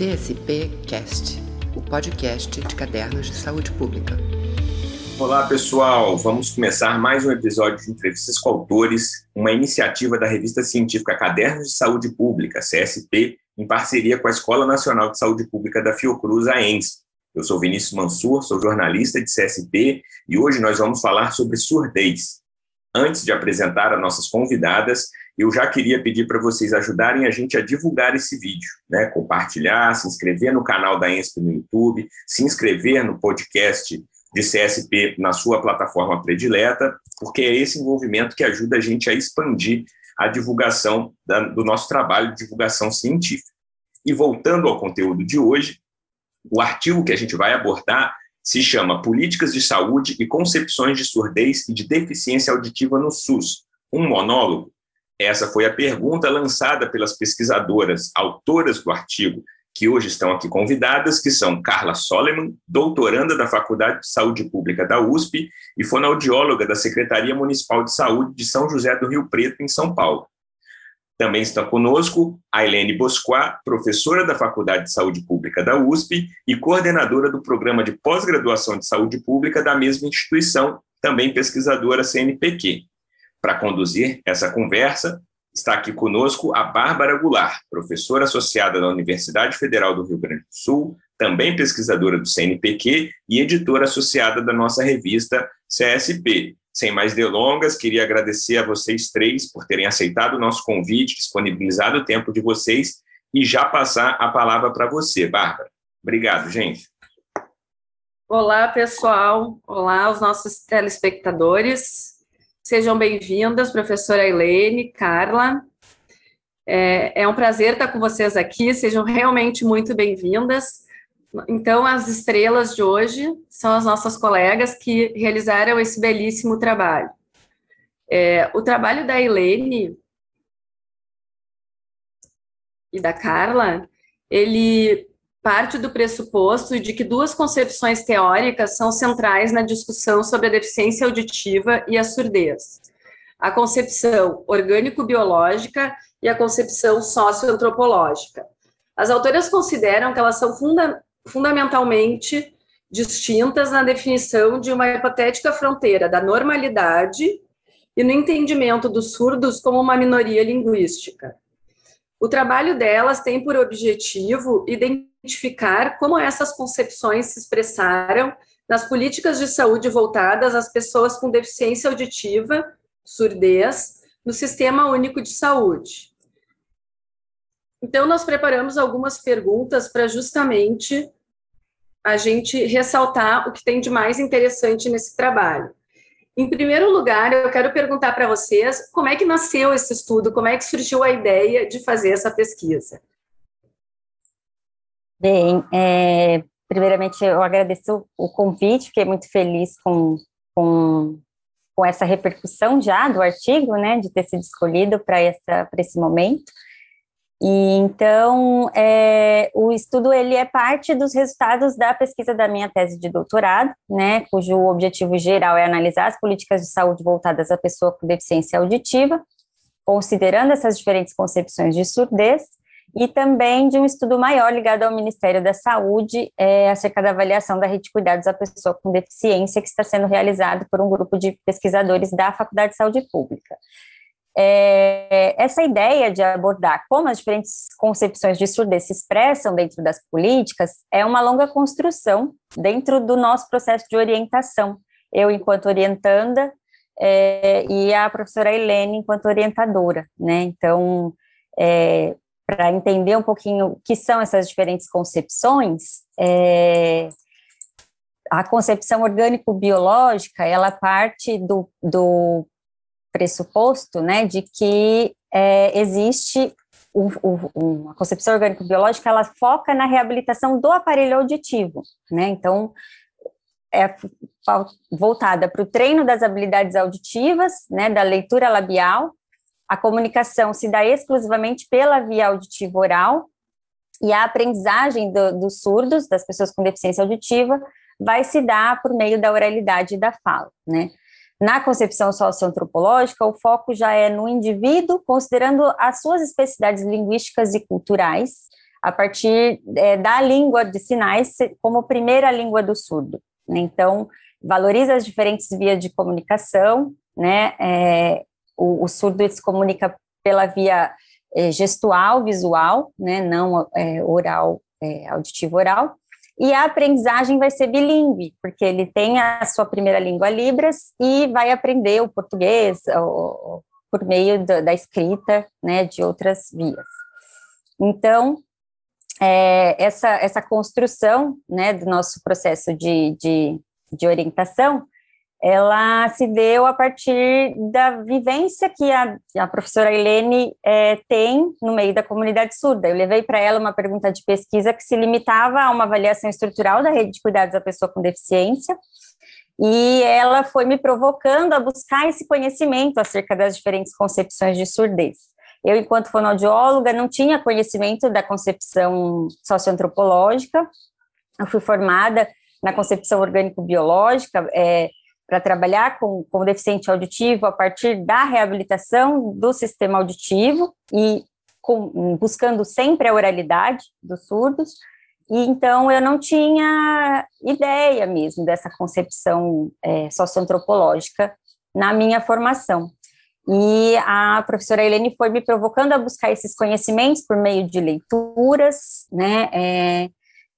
CSP Cast, o podcast de cadernos de saúde pública. Olá, pessoal. Vamos começar mais um episódio de entrevistas com autores, uma iniciativa da revista científica Cadernos de Saúde Pública, CSP, em parceria com a Escola Nacional de Saúde Pública da Fiocruz, a ENS. Eu sou Vinícius Mansur, sou jornalista de CSP e hoje nós vamos falar sobre surdez. Antes de apresentar as nossas convidadas, eu já queria pedir para vocês ajudarem a gente a divulgar esse vídeo, né? Compartilhar, se inscrever no canal da ENSP no YouTube, se inscrever no podcast de CSP na sua plataforma predileta, porque é esse envolvimento que ajuda a gente a expandir a divulgação da, do nosso trabalho de divulgação científica. E voltando ao conteúdo de hoje, o artigo que a gente vai abordar se chama Políticas de Saúde e Concepções de Surdez e de Deficiência Auditiva no SUS, um monólogo. Essa foi a pergunta lançada pelas pesquisadoras, autoras do artigo, que hoje estão aqui convidadas, que são Carla Soleman, doutoranda da Faculdade de Saúde Pública da USP e fonoaudióloga da Secretaria Municipal de Saúde de São José do Rio Preto, em São Paulo. Também está conosco a Helene Bosquá, professora da Faculdade de Saúde Pública da USP e coordenadora do Programa de Pós-Graduação de Saúde Pública da mesma instituição, também pesquisadora CNPq. Para conduzir essa conversa, está aqui conosco a Bárbara Goulart, professora associada da Universidade Federal do Rio Grande do Sul, também pesquisadora do CNPq e editora associada da nossa revista CSP, sem mais delongas, queria agradecer a vocês três por terem aceitado o nosso convite, disponibilizado o tempo de vocês e já passar a palavra para você, Bárbara. Obrigado, gente. Olá, pessoal. Olá, os nossos telespectadores. Sejam bem-vindas, professora Helene, Carla. É, é um prazer estar com vocês aqui. Sejam realmente muito bem-vindas. Então, as estrelas de hoje são as nossas colegas que realizaram esse belíssimo trabalho. É, o trabalho da Helene e da Carla, ele parte do pressuposto de que duas concepções teóricas são centrais na discussão sobre a deficiência auditiva e a surdez. A concepção orgânico-biológica e a concepção socioantropológica. As autoras consideram que elas são funda fundamentalmente distintas na definição de uma hipotética fronteira da normalidade e no entendimento dos surdos como uma minoria linguística. O trabalho delas tem por objetivo identificar como essas concepções se expressaram nas políticas de saúde voltadas às pessoas com deficiência auditiva, surdez, no Sistema Único de Saúde. Então, nós preparamos algumas perguntas para justamente a gente ressaltar o que tem de mais interessante nesse trabalho. Em primeiro lugar, eu quero perguntar para vocês como é que nasceu esse estudo, como é que surgiu a ideia de fazer essa pesquisa. Bem, é, primeiramente eu agradeço o convite, fiquei muito feliz com, com, com essa repercussão já do artigo, né, de ter sido escolhido para esse momento. E então, é, o estudo ele é parte dos resultados da pesquisa da minha tese de doutorado, né, cujo objetivo geral é analisar as políticas de saúde voltadas à pessoa com deficiência auditiva, considerando essas diferentes concepções de surdez, e também de um estudo maior ligado ao Ministério da Saúde é, acerca da avaliação da rede de cuidados à pessoa com deficiência, que está sendo realizado por um grupo de pesquisadores da Faculdade de Saúde Pública. É, essa ideia de abordar como as diferentes concepções de surdez se expressam dentro das políticas é uma longa construção dentro do nosso processo de orientação. Eu, enquanto orientanda, é, e a professora Helene, enquanto orientadora, né? Então, é, para entender um pouquinho o que são essas diferentes concepções, é, a concepção orgânico-biológica, ela parte do, do pressuposto, né, de que é, existe uma concepção orgânico-biológica, ela foca na reabilitação do aparelho auditivo, né, então é voltada para o treino das habilidades auditivas, né, da leitura labial, a comunicação se dá exclusivamente pela via auditiva oral, e a aprendizagem do, dos surdos, das pessoas com deficiência auditiva, vai se dar por meio da oralidade e da fala, né. Na concepção socioantropológica, o foco já é no indivíduo, considerando as suas especificidades linguísticas e culturais, a partir é, da língua de sinais como primeira língua do surdo. Né? Então, valoriza as diferentes vias de comunicação, né? É, o, o, surdo se comunica pela via é, gestual, visual, né? Não é, oral, é, auditivo oral. E a aprendizagem vai ser bilíngue, porque ele tem a sua primeira língua Libras e vai aprender o português o, por meio da, da escrita, né, de outras vias. Então, é, essa, essa construção né, do nosso processo de, de, de, orientação, ela se deu a partir da vivência que a, a professora Helene é, tem no meio da comunidade surda. Eu levei para ela uma pergunta de pesquisa que se limitava a uma avaliação estrutural da rede de cuidados da pessoa com deficiência, e ela foi me provocando a buscar esse conhecimento acerca das diferentes concepções de surdez. Eu, enquanto fonoaudióloga, não tinha conhecimento da concepção socioantropológica. Eu fui formada na concepção orgânico-biológica é, para trabalhar com, com deficiente auditivo a partir da reabilitação do sistema auditivo e com, buscando sempre a oralidade dos surdos. E então eu não tinha ideia mesmo dessa concepção é, socioantropológica na minha formação. E a professora Helene foi me provocando a buscar esses conhecimentos por meio de leituras, né? É,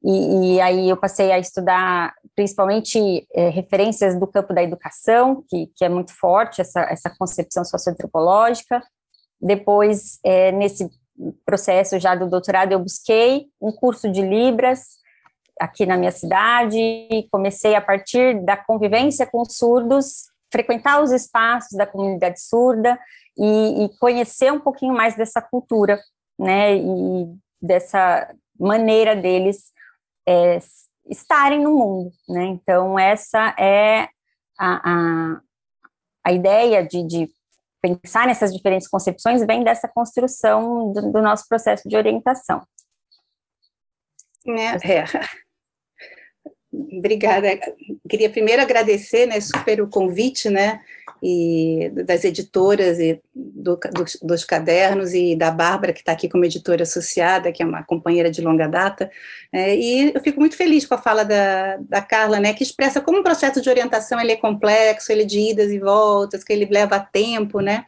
e, e, aí eu passei a estudar principalmente é, referências do campo da educação, que, que é muito forte essa, essa concepção socioantropológica. Depois, é, nesse processo já do doutorado, eu busquei um curso de Libras aqui na minha cidade, e comecei a partir da convivência com surdos frequentar os espaços da comunidade surda e, e conhecer um pouquinho mais dessa cultura, né, e dessa maneira deles é, estarem no mundo, né, então essa é a, a, a ideia de, de, pensar nessas diferentes concepções vem dessa construção do, do nosso processo de orientação. É, é. Obrigada. Queria primeiro agradecer, né, super o convite, né, e das editoras e do, dos, dos, cadernos e da Bárbara, que está aqui como editora associada, que é uma companheira de longa data, é, e eu fico muito feliz com a fala da, da Carla, né, que expressa como o processo de orientação ele é complexo, ele é de idas e voltas, que ele leva tempo, né,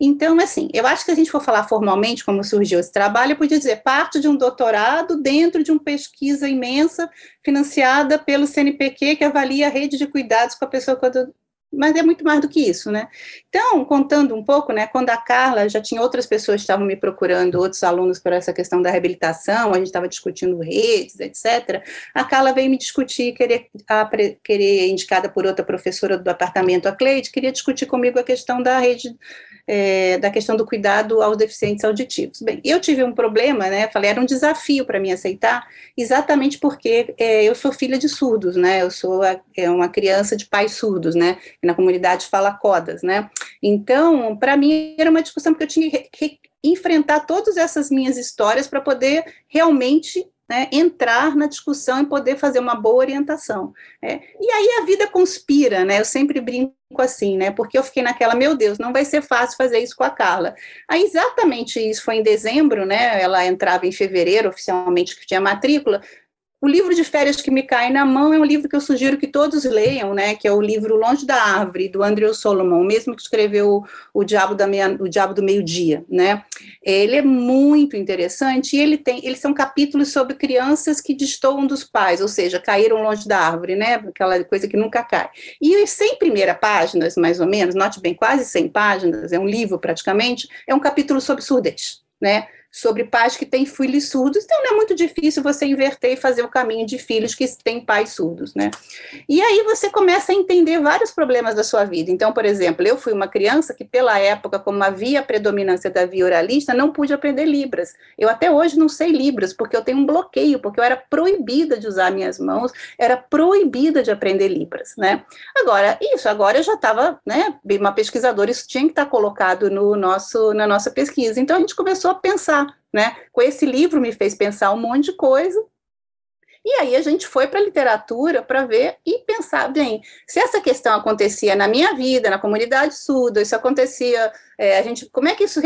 então, assim, eu acho que a gente for falar formalmente como surgiu esse trabalho, eu podia dizer parte de um doutorado dentro de uma pesquisa imensa financiada pelo CNPq, que avalia a rede de cuidados com a pessoa com mas é muito mais do que isso, né? Então, contando um pouco, né, quando a Carla, já tinha outras pessoas que estavam me procurando, outros alunos por essa questão da reabilitação, a gente estava discutindo redes, etc., a Carla veio me discutir, querer, a, querer indicada por outra professora do departamento, a Cleide, queria discutir comigo a questão da rede é, da questão do cuidado aos deficientes auditivos. Bem, eu tive um problema, né? Falei, era um desafio para mim aceitar, exatamente porque é, eu sou filha de surdos, né? Eu sou a, é uma criança de pais surdos, né? E na comunidade fala codas, né? Então, para mim era uma discussão porque eu tinha que, enfrentar todas essas minhas histórias para poder realmente né, entrar na discussão e poder fazer uma boa orientação. É. E aí a vida conspira, né? Eu sempre brinco assim, né? Porque eu fiquei naquela, meu Deus, não vai ser fácil fazer isso com a Carla. Aí exatamente isso foi em dezembro, né? Ela entrava em fevereiro oficialmente que tinha matrícula. O livro de férias que me cai na mão é um livro que eu sugiro que todos leiam, né? Que é o livro Longe da Árvore, do Andrew Solomon, mesmo que escreveu o Diabo, da Meia, o Diabo do Meio-Dia, né? Ele é muito interessante e ele tem, eles são capítulos sobre crianças que destoam dos pais, ou seja, caíram longe da árvore, né? Aquela coisa que nunca cai. E os 100 primeiras páginas, mais ou menos, note bem, quase 100 páginas, é um livro praticamente, é um capítulo sobre surdez, né? Sobre pais que têm filhos surdos, então não é muito difícil você inverter e fazer o caminho de filhos que têm pais surdos, né? E aí você começa a entender vários problemas da sua vida. Então, por exemplo, eu fui uma criança que, pela época, como havia a predominância da via oralista, não pude aprender Libras. Eu até hoje não sei Libras, porque eu tenho um bloqueio, porque eu era proibida de usar minhas mãos, era proibida de aprender Libras, né? Agora, isso, agora eu já estava, né, uma pesquisadora, isso tinha que estar colocado no nosso, na nossa pesquisa. Então, a gente começou a pensar né? Com esse livro me fez pensar um monte de coisa. E aí a gente foi para a literatura para ver e pensar, bem, se essa questão acontecia na minha vida, na comunidade surda, isso acontecia, é, a gente, como é que isso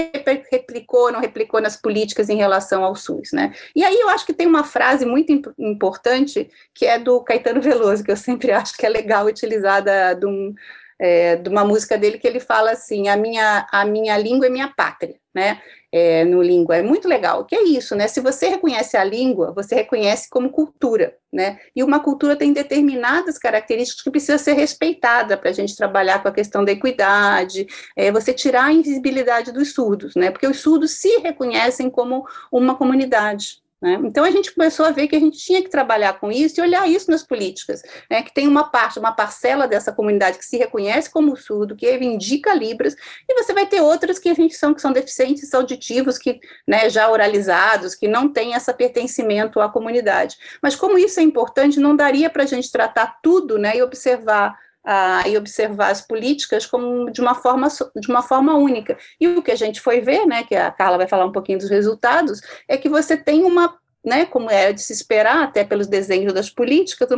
replicou, não replicou nas políticas em relação ao SUS, né? E aí eu acho que tem uma frase muito imp importante que é do Caetano Veloso, que eu sempre acho que é legal utilizada de um é, de uma música dele que ele fala assim, a minha, a minha língua é minha pátria, né, é, no língua, é muito legal, que é isso, né, se você reconhece a língua, você reconhece como cultura, né, e uma cultura tem determinadas características que precisa ser respeitada para a gente trabalhar com a questão da equidade, é, você tirar a invisibilidade dos surdos, né, porque os surdos se reconhecem como uma comunidade, né? Então a gente começou a ver que a gente tinha que trabalhar com isso e olhar isso nas políticas, né? que tem uma parte, uma parcela dessa comunidade que se reconhece como surdo, que reivindica Libras, e você vai ter outras que a gente são que são deficientes auditivos, que né, já oralizados, que não têm esse pertencimento à comunidade. Mas como isso é importante, não daria para a gente tratar tudo né, e observar ah, e observar as políticas como de uma forma de uma forma única. E o que a gente foi ver, né, que a Carla vai falar um pouquinho dos resultados, é que você tem uma né, como é de se esperar, até pelos desenhos das políticas,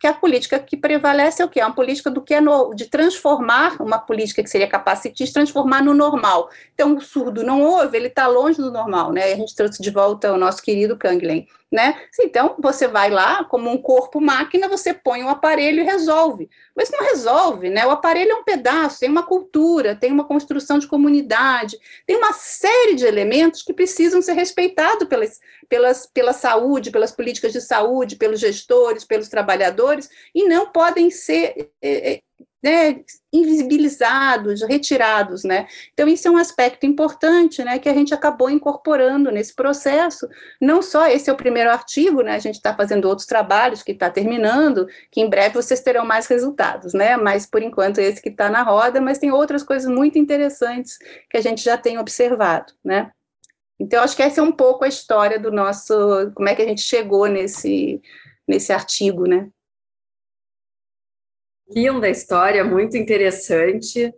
que a política que prevalece é o que? É uma política do que é no, de transformar, uma política que seria capacitista, transformar no normal. Então, o surdo não ouve, ele está longe do normal, né? A gente trouxe de volta o nosso querido Kanglen né? Então, você vai lá, como um corpo máquina, você põe um aparelho e resolve. Mas não resolve, né? O aparelho é um pedaço, tem uma cultura, tem uma construção de comunidade, tem uma série de elementos que precisam ser respeitados pelas, pelas, pela saúde, pelas políticas de saúde, pelos gestores, pelos trabalhadores, e não podem ser é, né, invisibilizados, retirados, né? Então isso é um aspecto importante, né, que a gente acabou incorporando nesse processo. Não só esse é o primeiro artigo, né? A gente está fazendo outros trabalhos que está terminando, que em breve vocês terão mais resultados, né? Mas por enquanto esse que está na roda, mas tem outras coisas muito interessantes que a gente já tem observado, né? Então acho que essa é um pouco a história do nosso, como é que a gente chegou nesse nesse artigo, né? Linda história, muito interessante.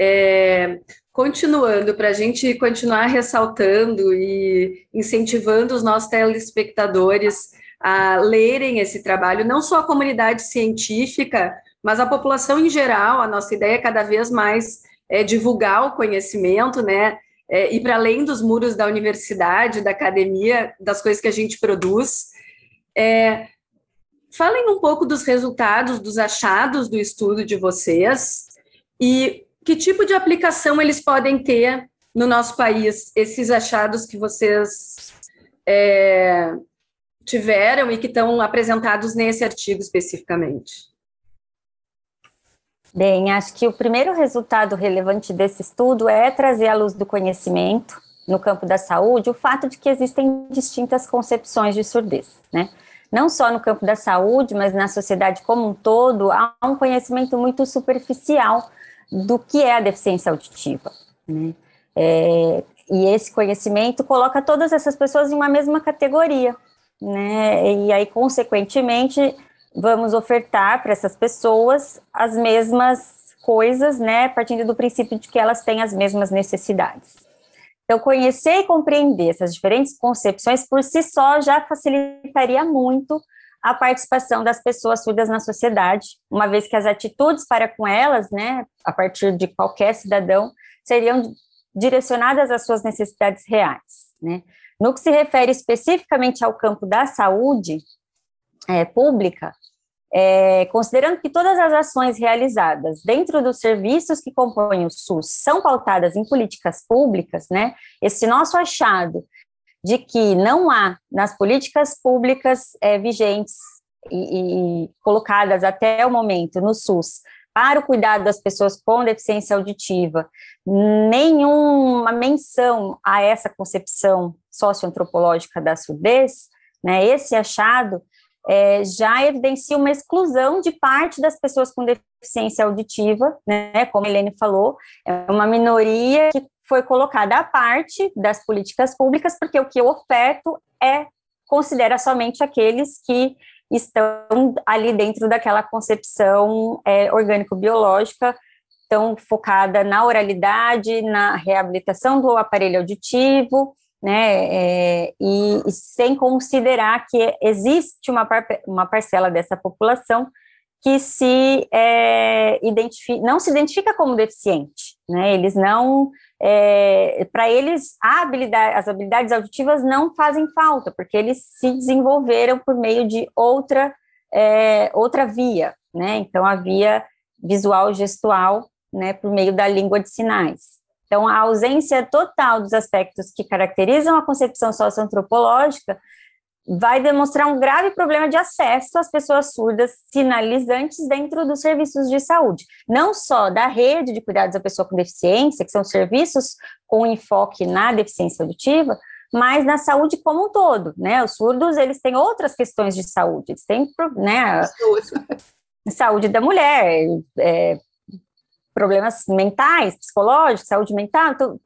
É, continuando, para a gente continuar ressaltando e incentivando os nossos telespectadores a lerem esse trabalho, não só a comunidade científica, mas a população em geral. A nossa ideia é cada vez mais é, divulgar o conhecimento, né? É, ir para além dos muros da universidade, da academia, das coisas que a gente produz. É, Falem um pouco dos resultados, dos achados do estudo de vocês e que tipo de aplicação eles podem ter no nosso país, esses achados que vocês é, tiveram e que estão apresentados nesse artigo especificamente. Bem, acho que o primeiro resultado relevante desse estudo é trazer à luz do conhecimento no campo da saúde o fato de que existem distintas concepções de surdez, né? Não só no campo da saúde, mas na sociedade como um todo, há um conhecimento muito superficial do que é a deficiência auditiva. Né? É, e esse conhecimento coloca todas essas pessoas em uma mesma categoria, né? E aí, consequentemente, vamos ofertar para essas pessoas as mesmas coisas, né? Partindo do princípio de que elas têm as mesmas necessidades. Então, conhecer e compreender essas diferentes concepções por si só já facilitaria muito a participação das pessoas surdas na sociedade, uma vez que as atitudes para com elas, né, a partir de qualquer cidadão, seriam direcionadas às suas necessidades reais. Né. No que se refere especificamente ao campo da saúde é, pública, é, considerando que todas as ações realizadas dentro dos serviços que compõem o SUS são pautadas em políticas públicas, né, esse nosso achado de que não há nas políticas públicas é, vigentes e, e colocadas até o momento no SUS para o cuidado das pessoas com deficiência auditiva, nenhuma menção a essa concepção socioantropológica da surdez, né, esse achado é, já evidencia uma exclusão de parte das pessoas com deficiência auditiva, né, como a Helene falou, é uma minoria que foi colocada à parte das políticas públicas, porque o que eu oferto é considera somente aqueles que estão ali dentro daquela concepção é, orgânico-biológica, tão focada na oralidade, na reabilitação do aparelho auditivo, né, é, e, e, sem considerar que existe uma, par, uma parcela dessa população que se é, identifica, não se identifica como deficiente, né, eles não, é, para eles, habilidade, as habilidades auditivas não fazem falta, porque eles se desenvolveram por meio de outra, é, outra via, né, então a via visual gestual, né, por meio da língua de sinais. Então, a ausência total dos aspectos que caracterizam a concepção socioantropológica vai demonstrar um grave problema de acesso às pessoas surdas sinalizantes dentro dos serviços de saúde, não só da rede de cuidados da pessoa com deficiência, que são serviços com enfoque na deficiência auditiva, mas na saúde como um todo, né? Os surdos, eles têm outras questões de saúde, eles têm, né, saúde da mulher, é, problemas mentais, psicológicos, saúde mental, então,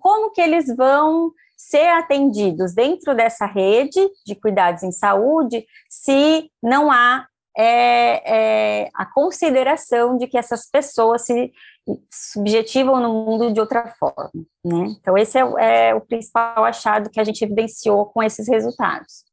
como que eles vão ser atendidos dentro dessa rede de cuidados em saúde se não há é, é, a consideração de que essas pessoas se subjetivam no mundo de outra forma, né? Então, esse é, é o principal achado que a gente evidenciou com esses resultados.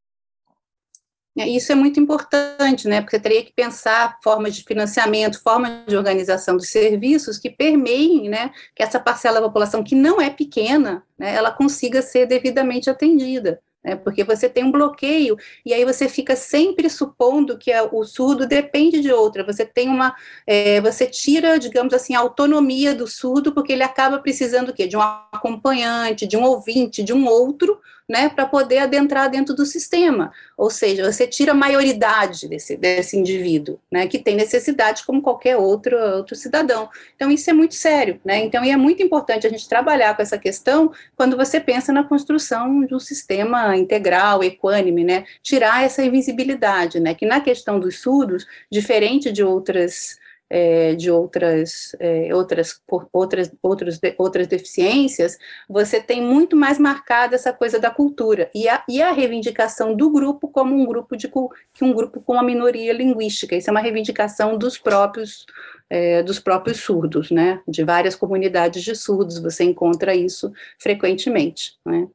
É, isso é muito importante, né? Porque teria que pensar formas de financiamento, formas de organização dos serviços que permeiem, né, que essa parcela da população que não é pequena, né, ela consiga ser devidamente atendida né, porque você tem um bloqueio, e aí você fica sempre supondo que a, o surdo depende de outra, você tem uma, é, você tira, digamos assim, a autonomia do surdo, porque ele acaba precisando o quê? De um acompanhante, de um ouvinte, de um outro, né, para poder adentrar dentro do sistema, ou seja, você tira a maioridade desse, desse indivíduo, né, que tem necessidade como qualquer outro, outro cidadão, então isso é muito sério, né, então é muito importante a gente trabalhar com essa questão quando você pensa na construção de um sistema integral, equânime, né? Tirar essa invisibilidade, né? Que na questão dos surdos, diferente de outras é, de outras, é, outras, outras, outros, outras deficiências, você tem muito mais marcada essa coisa da cultura e a, e a reivindicação do grupo como um grupo de que um grupo com uma minoria linguística. Isso é uma reivindicação dos próprios é, dos próprios surdos, né? De várias comunidades de surdos você encontra isso frequentemente, né?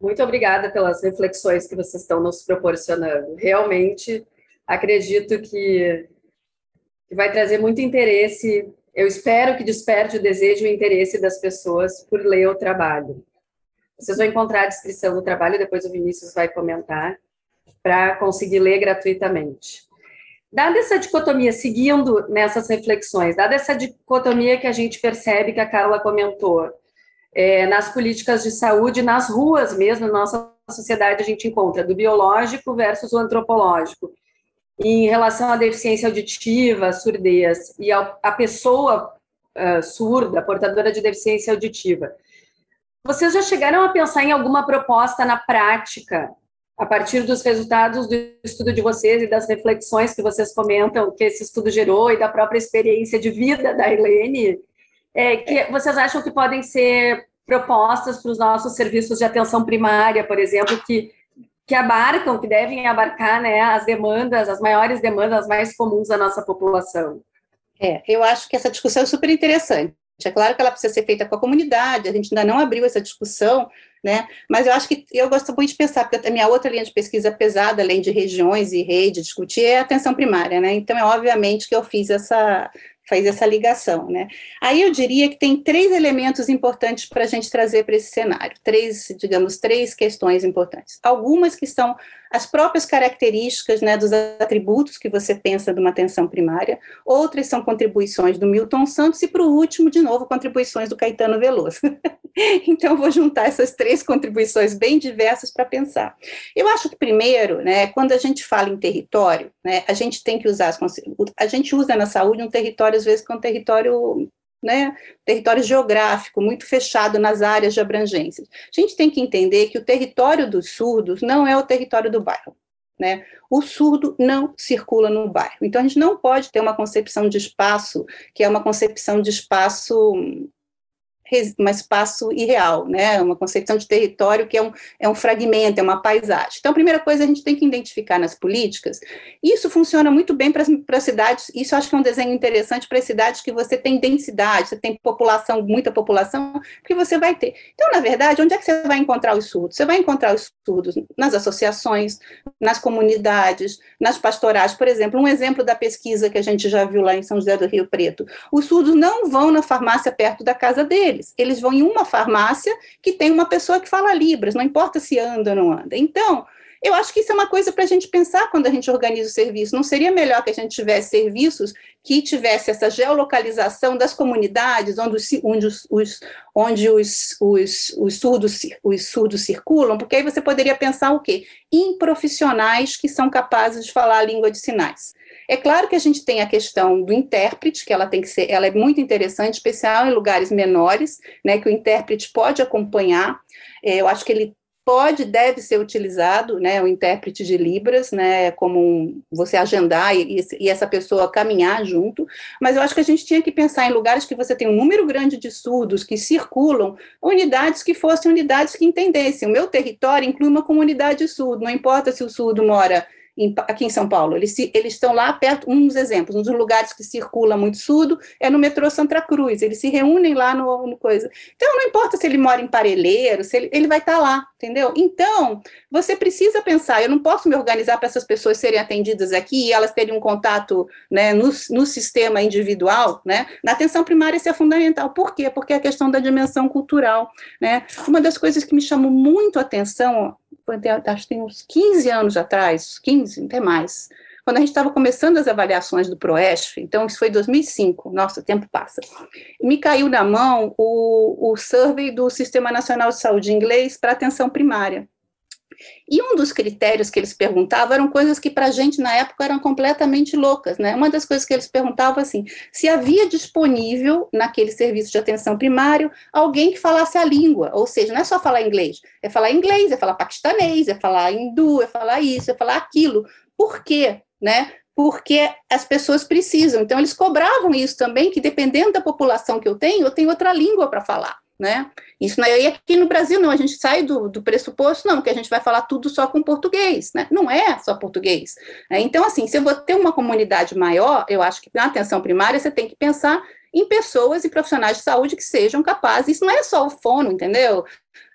Muito obrigada pelas reflexões que vocês estão nos proporcionando. Realmente acredito que, que vai trazer muito interesse. Eu espero que desperte o desejo e o interesse das pessoas por ler o trabalho. Vocês vão encontrar a descrição do trabalho, depois o Vinícius vai comentar, para conseguir ler gratuitamente. Dada essa dicotomia, seguindo nessas reflexões, dada essa dicotomia que a gente percebe que a Carla comentou, é, nas políticas de saúde, nas ruas mesmo, na nossa sociedade a gente encontra do biológico versus o antropológico. Em relação à deficiência auditiva, surdez e a, a pessoa uh, surda, portadora de deficiência auditiva, vocês já chegaram a pensar em alguma proposta na prática, a partir dos resultados do estudo de vocês e das reflexões que vocês comentam que esse estudo gerou e da própria experiência de vida da Helene, é, que vocês acham que podem ser propostas para os nossos serviços de atenção primária, por exemplo, que, que abarcam, que devem abarcar né, as demandas, as maiores demandas mais comuns da nossa população? É, eu acho que essa discussão é super interessante. É claro que ela precisa ser feita com a comunidade, a gente ainda não abriu essa discussão, né? Mas eu acho que eu gosto muito de pensar, porque a minha outra linha de pesquisa pesada, além de regiões e rede, discutir, é a atenção primária, né? Então, é obviamente que eu fiz essa, faz essa ligação, né? Aí eu diria que tem três elementos importantes para a gente trazer para esse cenário, três, digamos, três questões importantes. Algumas que são as próprias características né, dos atributos que você pensa de uma atenção primária, outras são contribuições do Milton Santos, e para o último, de novo, contribuições do Caetano Veloso. então, vou juntar essas três contribuições bem diversas para pensar. Eu acho que, primeiro, né, quando a gente fala em território, né, a gente tem que usar, as, a gente usa na saúde um território, às vezes, que é um território né, território geográfico muito fechado nas áreas de abrangência. A gente tem que entender que o território dos surdos não é o território do bairro. Né? O surdo não circula no bairro. Então, a gente não pode ter uma concepção de espaço que é uma concepção de espaço um espaço irreal, né? Uma concepção de território que é um, é um fragmento, é uma paisagem. Então, a primeira coisa a gente tem que identificar nas políticas, isso funciona muito bem para cidades, isso acho que é um desenho interessante para cidades que você tem densidade, você tem população, muita população, que você vai ter. Então, na verdade, onde é que você vai encontrar os surdos? Você vai encontrar os surdos nas associações, nas comunidades, nas pastorais. Por exemplo, um exemplo da pesquisa que a gente já viu lá em São José do Rio Preto. Os surdos não vão na farmácia perto da casa deles, eles vão em uma farmácia que tem uma pessoa que fala Libras, não importa se anda ou não anda. Então, eu acho que isso é uma coisa para a gente pensar quando a gente organiza o serviço. Não seria melhor que a gente tivesse serviços que tivesse essa geolocalização das comunidades onde os, onde os, onde os, os, os, surdos, os surdos circulam, porque aí você poderia pensar o quê? Em profissionais que são capazes de falar a língua de sinais. É claro que a gente tem a questão do intérprete, que ela tem que ser, ela é muito interessante, especial em lugares menores, né, que o intérprete pode acompanhar. É, eu acho que ele pode, deve ser utilizado, né, o intérprete de Libras, né, como um, você agendar e, e, essa pessoa caminhar junto, mas eu acho que a gente tinha que pensar em lugares que você tem um número grande de surdos que circulam, unidades que fossem unidades que entendessem. O meu território inclui uma comunidade surdo, não importa se o surdo mora em, aqui em São Paulo. Eles, eles estão lá perto, dos exemplos, um dos lugares que circula muito surdo é no metrô Santa Cruz, eles se reúnem lá no, no coisa. Então, não importa se ele mora em Parelheiro, se ele, ele vai estar tá lá, entendeu? Então, você precisa pensar, eu não posso me organizar para essas pessoas serem atendidas aqui e elas terem um contato né, no, no sistema individual, né? Na atenção primária isso é fundamental. Por quê? Porque é a questão da dimensão cultural, né? Uma das coisas que me chamou muito a atenção acho que tem uns 15 anos atrás, 15, até mais, quando a gente estava começando as avaliações do ProESF, então isso foi 2005, nossa, o tempo passa, me caiu na mão o, o survey do Sistema Nacional de Saúde inglês para atenção primária. E um dos critérios que eles perguntavam eram coisas que para a gente na época eram completamente loucas, né? Uma das coisas que eles perguntavam assim, se havia disponível naquele serviço de atenção primário alguém que falasse a língua, ou seja, não é só falar inglês, é falar inglês, é falar paquistanês, é falar hindu, é falar isso, é falar aquilo. Por quê? Né? porque as pessoas precisam. Então, eles cobravam isso também, que dependendo da população que eu tenho, eu tenho outra língua para falar né? Isso não é, aqui no Brasil não, a gente sai do, do pressuposto, não, que a gente vai falar tudo só com português, né? Não é só português. Né? Então, assim, se eu vou ter uma comunidade maior, eu acho que na atenção primária você tem que pensar em pessoas e profissionais de saúde que sejam capazes, isso não é só o fono, entendeu?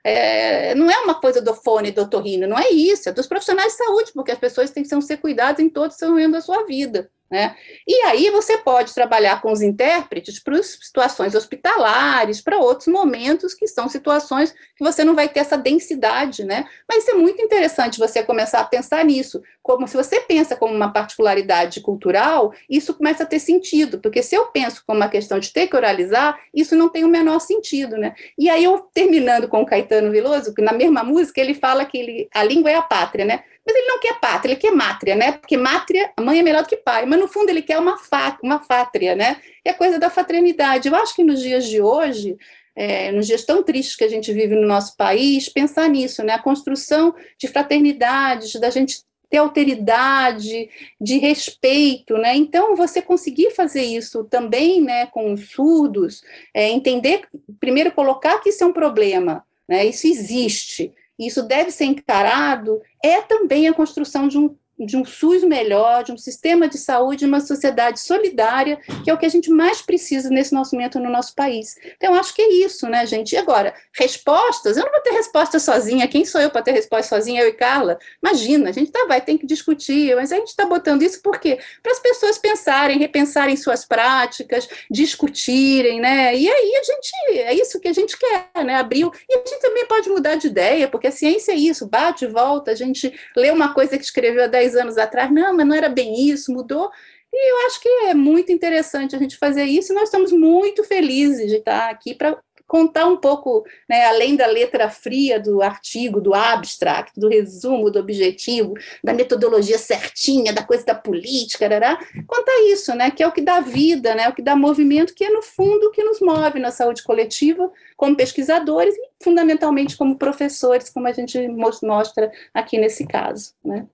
É, não é uma coisa do fone do otorrino, não é isso, é dos profissionais de saúde, porque as pessoas têm que ser cuidadas em todo o momento da sua vida. Né? E aí você pode trabalhar com os intérpretes para situações hospitalares, para outros momentos que são situações que você não vai ter essa densidade, né? Mas é muito interessante você começar a pensar nisso, como se você pensa como uma particularidade cultural, isso começa a ter sentido, porque se eu penso como uma questão de ter que oralizar, isso não tem o menor sentido, né? E aí eu terminando com o Caetano Veloso, que na mesma música ele fala que ele, a língua é a pátria, né? Mas ele não quer pátria, ele quer mátria, né? Porque mátria, a mãe é melhor do que pai, mas no fundo ele quer uma, fa uma fátria, né? É a coisa da fraternidade. Eu acho que nos dias de hoje, é, nos dias tão tristes que a gente vive no nosso país, pensar nisso, né? A construção de fraternidade, da gente ter alteridade, de respeito, né? Então, você conseguir fazer isso também, né, com os surdos, é, entender, primeiro colocar que isso é um problema, né? Isso existe, isso deve ser encarado, é também a construção de um de um SUS melhor, de um sistema de saúde, de uma sociedade solidária, que é o que a gente mais precisa nesse nosso momento no nosso país. Então, acho que é isso, né, gente? E agora, respostas? Eu não vou ter resposta sozinha. Quem sou eu para ter resposta sozinha? Eu e Carla? Imagina, a gente tá, vai ter que discutir, mas a gente está botando isso por quê? Para as pessoas pensarem, repensarem suas práticas, discutirem, né? E aí a gente, é isso que a gente quer, né? Abriu. E a gente também pode mudar de ideia, porque a ciência é isso, bate e volta, a gente lê uma coisa que escreveu há 10 anos atrás, não, mas não era bem isso, mudou. E eu acho que é muito interessante a gente fazer isso, e nós estamos muito felizes de estar aqui para contar um pouco, né, além da letra fria do artigo, do abstract, do resumo, do objetivo, da metodologia certinha, da coisa da política, arará, contar isso, né, que é o que dá vida, né, o que dá movimento, que é no fundo o que nos move na saúde coletiva, como pesquisadores e fundamentalmente como professores, como a gente mostra aqui nesse caso, né.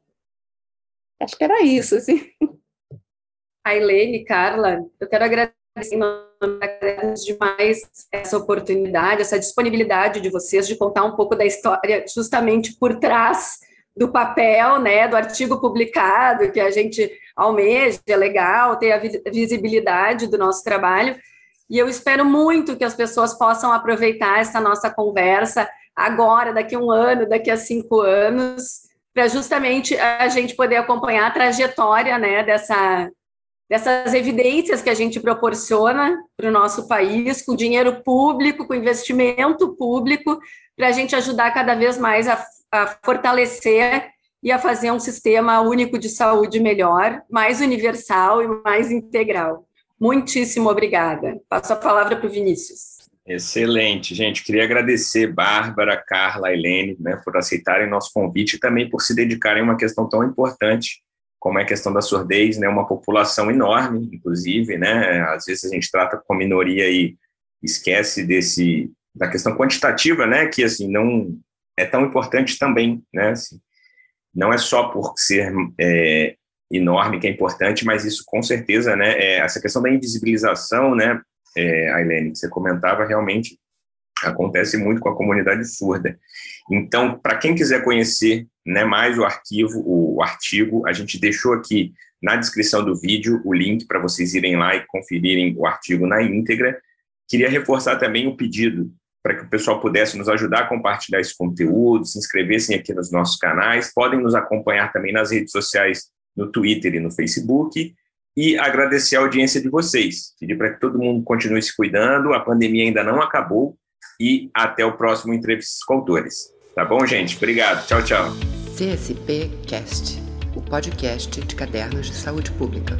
Acho que era isso, assim. Ailene, Carla, eu quero agradecer demais essa oportunidade, essa disponibilidade de vocês de contar um pouco da história justamente por trás do papel, né, do artigo publicado, que a gente almeja, é legal ter a visibilidade do nosso trabalho. E eu espero muito que as pessoas possam aproveitar essa nossa conversa agora, daqui a um ano, daqui a cinco anos, para justamente a gente poder acompanhar a trajetória né, dessa, dessas evidências que a gente proporciona para o nosso país, com dinheiro público, com investimento público, para a gente ajudar cada vez mais a, a fortalecer e a fazer um sistema único de saúde melhor, mais universal e mais integral. Muitíssimo obrigada. Passo a palavra para o Vinícius. Excelente, gente. Queria agradecer Bárbara, Carla, Helene, né, por aceitarem nosso convite e também por se dedicarem a uma questão tão importante como é a questão da surdez, né, uma população enorme, inclusive, né, às vezes a gente trata com a minoria e esquece desse da questão quantitativa, né, que assim não é tão importante também, né, assim, não é só por ser é, enorme que é importante, mas isso com certeza, né, é, essa questão da invisibilização, né, é, Ailene, que você comentava, realmente acontece muito com a comunidade surda. Então, para quem quiser conhecer né, mais o arquivo, o artigo, a gente deixou aqui na descrição do vídeo o link para vocês irem lá e conferirem o artigo na íntegra. Queria reforçar também o pedido para que o pessoal pudesse nos ajudar a compartilhar esse conteúdo, se inscrevessem aqui nos nossos canais, podem nos acompanhar também nas redes sociais, no Twitter e no Facebook, e agradecer a audiência de vocês. Pedir para que todo mundo continue se cuidando, a pandemia ainda não acabou, e até o próximo Entrevistas com Autores. Tá bom, gente? Obrigado. Tchau, tchau. CSP Cast, o podcast de cadernos de saúde pública.